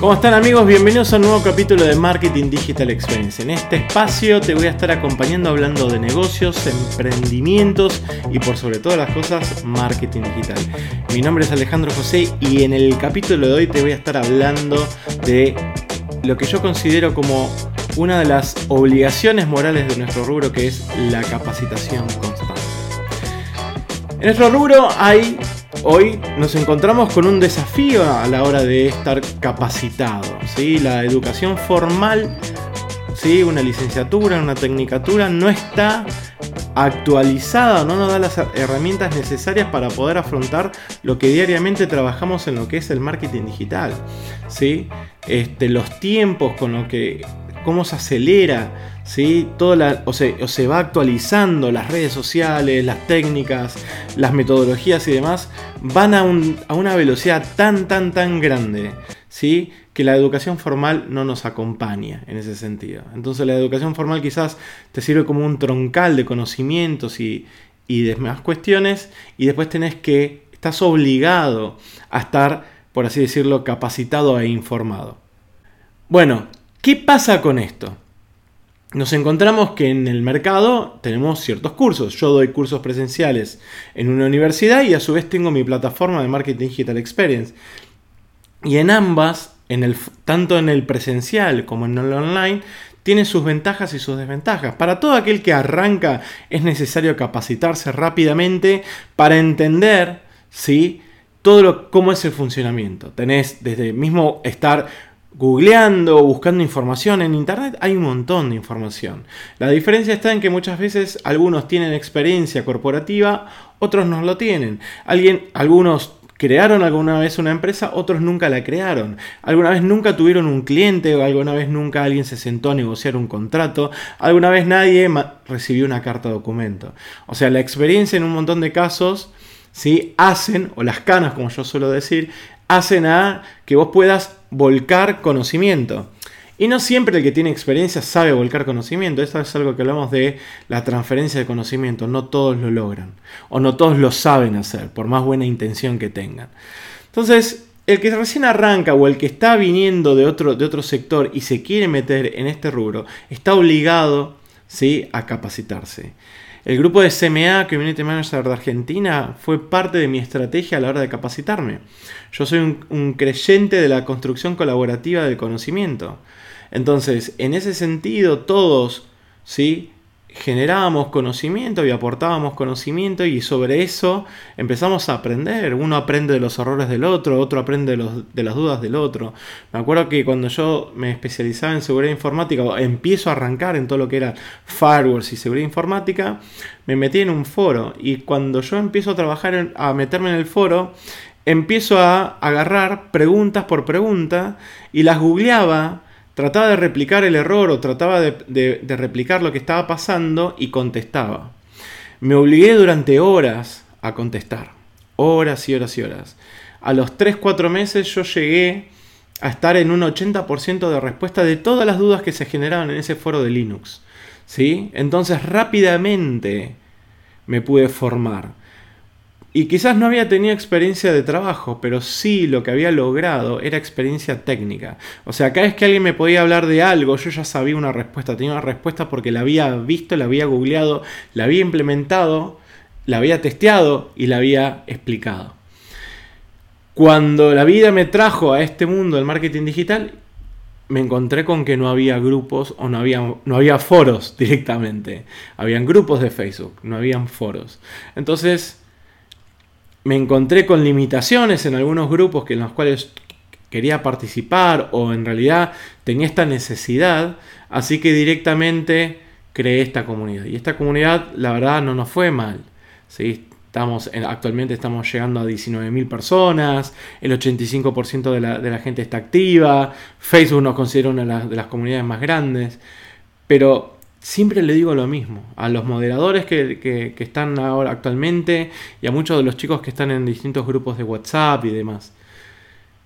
¿Cómo están amigos? Bienvenidos a un nuevo capítulo de Marketing Digital Experience. En este espacio te voy a estar acompañando hablando de negocios, emprendimientos y por sobre todas las cosas, marketing digital. Mi nombre es Alejandro José y en el capítulo de hoy te voy a estar hablando de lo que yo considero como una de las obligaciones morales de nuestro rubro que es la capacitación constante. En nuestro rubro hay Hoy nos encontramos con un desafío a la hora de estar capacitado. ¿sí? La educación formal, ¿sí? una licenciatura, una tecnicatura, no está actualizada, no nos da las herramientas necesarias para poder afrontar lo que diariamente trabajamos en lo que es el marketing digital. ¿sí? Este, los tiempos con lo que cómo se acelera, ¿sí? Toda o, se, se va actualizando las redes sociales, las técnicas, las metodologías y demás, van a, una velocidad tan, tan, tan grande, ¿sí? que la educación formal no nos acompaña en ese sentido. Entonces la educación formal quizás te sirve como un troncal de conocimientos y, y demás cuestiones, y después tenés que, estás obligado a estar, por así decirlo, capacitado e informado. Bueno, ¿Qué pasa con esto? Nos encontramos que en el mercado tenemos ciertos cursos. Yo doy cursos presenciales en una universidad y a su vez tengo mi plataforma de Marketing Digital Experience. Y en ambas, en el, tanto en el presencial como en el online, tiene sus ventajas y sus desventajas. Para todo aquel que arranca es necesario capacitarse rápidamente para entender ¿sí? todo lo, cómo es el funcionamiento. Tenés desde mismo estar googleando, buscando información en internet, hay un montón de información. La diferencia está en que muchas veces algunos tienen experiencia corporativa, otros no lo tienen. Alguien, algunos crearon alguna vez una empresa, otros nunca la crearon. Alguna vez nunca tuvieron un cliente o alguna vez nunca alguien se sentó a negociar un contrato. Alguna vez nadie recibió una carta documento. O sea, la experiencia en un montón de casos ¿sí? hacen, o las canas como yo suelo decir, hacen a que vos puedas volcar conocimiento. Y no siempre el que tiene experiencia sabe volcar conocimiento. Esto es algo que hablamos de la transferencia de conocimiento. No todos lo logran. O no todos lo saben hacer, por más buena intención que tengan. Entonces, el que recién arranca o el que está viniendo de otro, de otro sector y se quiere meter en este rubro, está obligado ¿sí? a capacitarse. El grupo de CMA, Community Manager de Argentina, fue parte de mi estrategia a la hora de capacitarme. Yo soy un, un creyente de la construcción colaborativa del conocimiento. Entonces, en ese sentido, todos, ¿sí? Generábamos conocimiento y aportábamos conocimiento y sobre eso empezamos a aprender. Uno aprende de los errores del otro, otro aprende de, las dudas del otro. Me acuerdo que cuando yo me especializaba en seguridad informática, o empiezo a arrancar en todo lo que era firewalls y seguridad informática, me metí en un foro y cuando yo empiezo a trabajar, a meterme en el foro, empiezo a agarrar preguntas por pregunta y las googleaba trataba de replicar el error o trataba de, replicar lo que estaba pasando y contestaba. Me obligué durante horas a contestar. Horas y horas y horas. A los 3-4 meses yo llegué a estar en un 80% de respuesta de todas las dudas que se generaban en ese foro de Linux. ¿Sí? Entonces rápidamente me pude formar. Y quizás no había tenido experiencia de trabajo, pero sí lo que había logrado era experiencia técnica. O sea, cada vez que alguien me podía hablar de algo, yo ya sabía una respuesta. Tenía una respuesta porque la había visto, la había googleado, la había implementado, la había testeado y la había explicado. Cuando la vida me trajo a este mundo del marketing digital, me encontré con que no había grupos o no había, no había foros directamente. Habían grupos de Facebook, no habían foros. Entonces me encontré con limitaciones en algunos grupos que en los cuales quería participar o en realidad tenía esta necesidad, así que directamente creé esta comunidad. Y esta comunidad, la verdad, no nos fue mal. ¿sí? Estamos, actualmente estamos llegando a 19.000 personas, el 85% de la, de la, gente está activa, Facebook nos considera una de las comunidades más grandes, pero siempre le digo lo mismo a los moderadores que, están ahora actualmente y a muchos de los chicos que están en distintos grupos de WhatsApp y demás.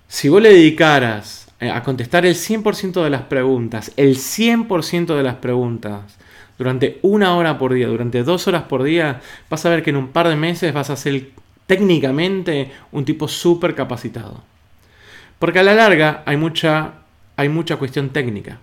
Si vos le dedicaras eh, a contestar el 100% de las preguntas, el 100% de las preguntas, durante una hora por día, durante dos horas por día, vas a ver que en un par de meses vas a ser técnicamente un tipo súper capacitado. Porque a la larga hay mucha, hay mucha cuestión técnica.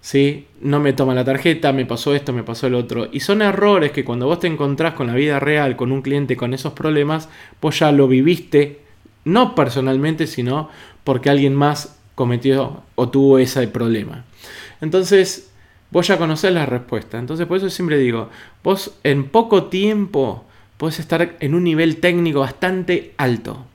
¿Sí? No me toma la tarjeta, me pasó esto, me pasó el otro. Y son errores que cuando vos te encontrás con la vida real, con un cliente con esos problemas, vos ya lo viviste, no personalmente, sino porque alguien más cometió o tuvo ese problema. Entonces, vos ya conocés la respuesta. Entonces, por eso siempre digo, vos en poco tiempo podés estar en un nivel técnico bastante alto.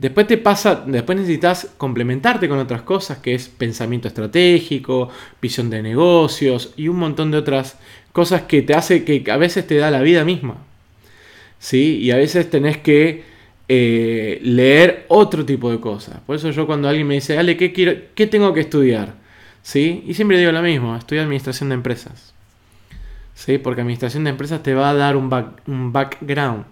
Después te pasa, después necesitas complementarte con otras cosas, que es pensamiento estratégico, visión de negocios y un montón de otras cosas que te hace que a veces te da la vida misma. ¿Sí? Y a veces tenés que eh, leer otro tipo de cosas. Por eso yo cuando alguien me dice, Ale, ¿qué, quiero, qué tengo que estudiar? ¿Sí? Y siempre digo lo mismo, estudia administración de empresas. ¿Sí? Porque administración de empresas te va a dar un, un background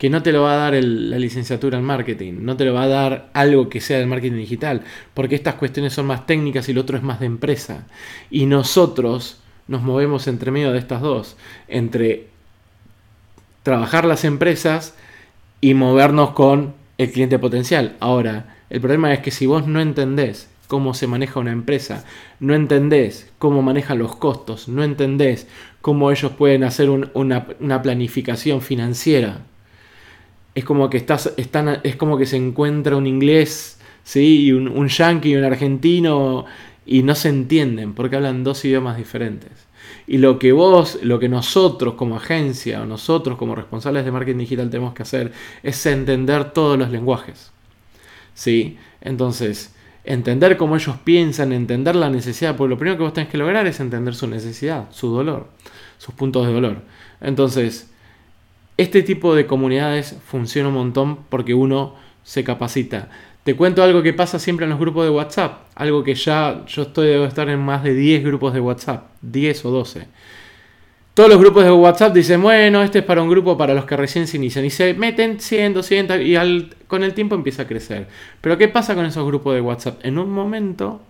que no te lo va a dar la licenciatura en marketing, no te lo va a dar algo que sea del marketing digital, porque estas cuestiones son más técnicas y lo otro es más de empresa. Y nosotros nos movemos entre medio de estas dos, entre trabajar las empresas y movernos con el cliente potencial. Ahora, el problema es que si vos no entendés cómo se maneja una empresa, no entendés cómo manejan los costos, no entendés cómo ellos pueden hacer una, una planificación financiera, es como que estás, están, es como que se encuentra un inglés, ¿sí? Un, un yankee y un argentino y no se entienden porque hablan dos idiomas diferentes. Y lo que vos, lo que nosotros como agencia o nosotros como responsables de marketing digital tenemos que hacer es entender todos los lenguajes. ¿Sí? Entonces, entender cómo ellos piensan, entender la necesidad, porque lo primero que vos tenés que lograr es entender su necesidad, su dolor, sus puntos de dolor. Entonces, este tipo de comunidades funciona un montón porque uno se capacita. Te cuento algo que pasa siempre en los grupos de WhatsApp, algo que ya yo estoy debo estar en más de 10 grupos de WhatsApp, 10 o 12. Todos los grupos de WhatsApp dicen, bueno, este es para un grupo para los que recién se inician. Y se meten 100, 200 y con el tiempo empieza a crecer. Pero ¿qué pasa con esos grupos de WhatsApp? En un momento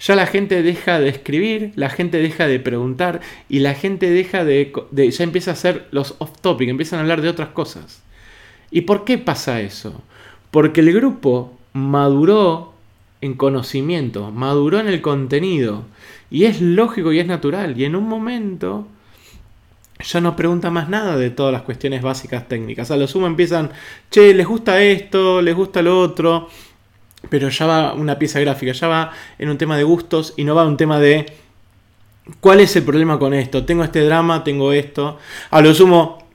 ya la gente deja de escribir, la gente deja de preguntar y la gente deja de, ya empieza a hacer los off topic, empiezan a hablar de otras cosas. ¿Y por qué pasa eso? Porque el grupo maduró en conocimiento, maduró en el contenido y es lógico y es natural y en un momento ya no pregunta más nada de todas las cuestiones básicas técnicas. A lo sumo empiezan, che, les gusta esto, les gusta lo otro, pero ya va una pieza gráfica, ya va en un tema de gustos y no va en un tema de cuál es el problema con esto. Tengo este drama, tengo esto. A lo sumo,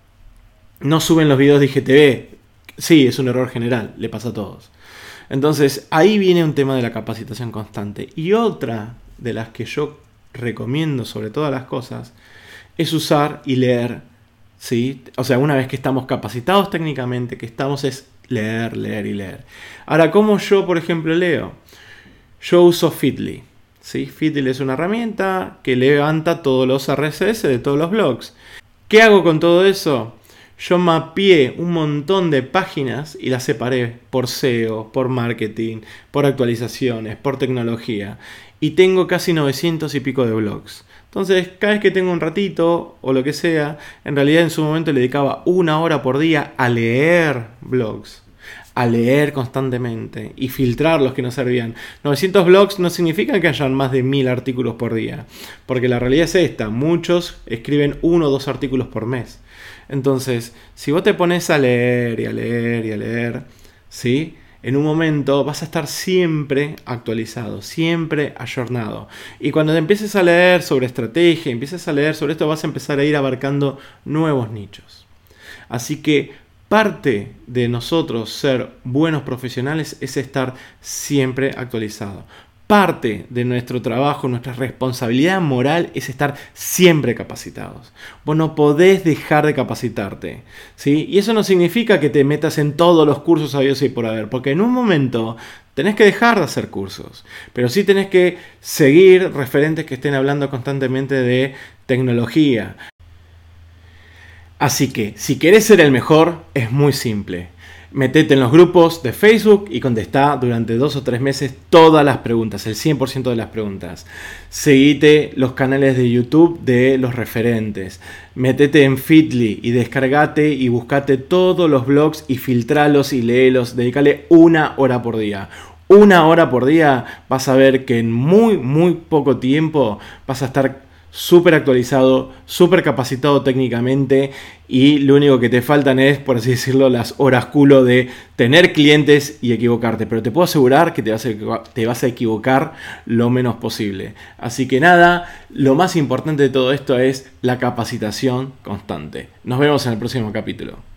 no suben los videos de IGTV. Sí, es un error general, le pasa a todos. Entonces, ahí viene un tema de la capacitación constante. Y otra de las que yo recomiendo sobre todas las cosas es usar y leer. ¿sí? O sea, una vez que estamos capacitados técnicamente, que estamos es leer, leer y leer. Ahora, ¿cómo yo, por ejemplo, leo? Yo uso Feedly. ¿sí? Feedly es una herramienta que levanta todos los RSS de todos los blogs. ¿Qué hago con todo eso? Yo mapeé un montón de páginas y las separé por SEO, por marketing, por actualizaciones, por tecnología. Y tengo casi 900 y pico de blogs. Entonces, cada vez que tengo un ratito o lo que sea, en realidad en su momento le dedicaba una hora por día a leer blogs, a leer constantemente y filtrar los que no servían. 900 blogs no significa que hayan más de 1000 artículos por día, porque la realidad es esta, muchos escriben uno o dos artículos por mes. Entonces, si vos te pones a leer y a leer y a leer, ¿sí? En un momento vas a estar siempre actualizado, siempre ayornado. Y cuando te empieces a leer sobre estrategia, empieces a leer sobre esto, vas a empezar a ir abarcando nuevos nichos. Así que parte de nosotros ser buenos profesionales es estar siempre actualizado parte de nuestro trabajo, nuestra responsabilidad moral es estar siempre capacitados. Vos no podés dejar de capacitarte. ¿sí? Y eso no significa que te metas en todos los cursos a Dios y por haber, porque en un momento tenés que dejar de hacer cursos, pero sí tenés que seguir referentes que estén hablando constantemente de tecnología. Así que, si querés ser el mejor, es muy simple. Metete en los grupos de Facebook y contestá durante dos o tres meses todas las preguntas, el 100% de las preguntas. Seguite los canales de YouTube de los referentes. Metete en Fitly y descargate y buscate todos los blogs y filtralos y léelos. Dedícale una hora por día una hora por día, vas a ver que en muy, muy poco tiempo vas a estar súper actualizado, súper capacitado técnicamente y lo único que te faltan es, por así decirlo, las horas culo de tener clientes y equivocarte. Pero te puedo asegurar que te vas, a, te vas a equivocar lo menos posible. Así que nada, lo más importante de todo esto es la capacitación constante. Nos vemos en el próximo capítulo.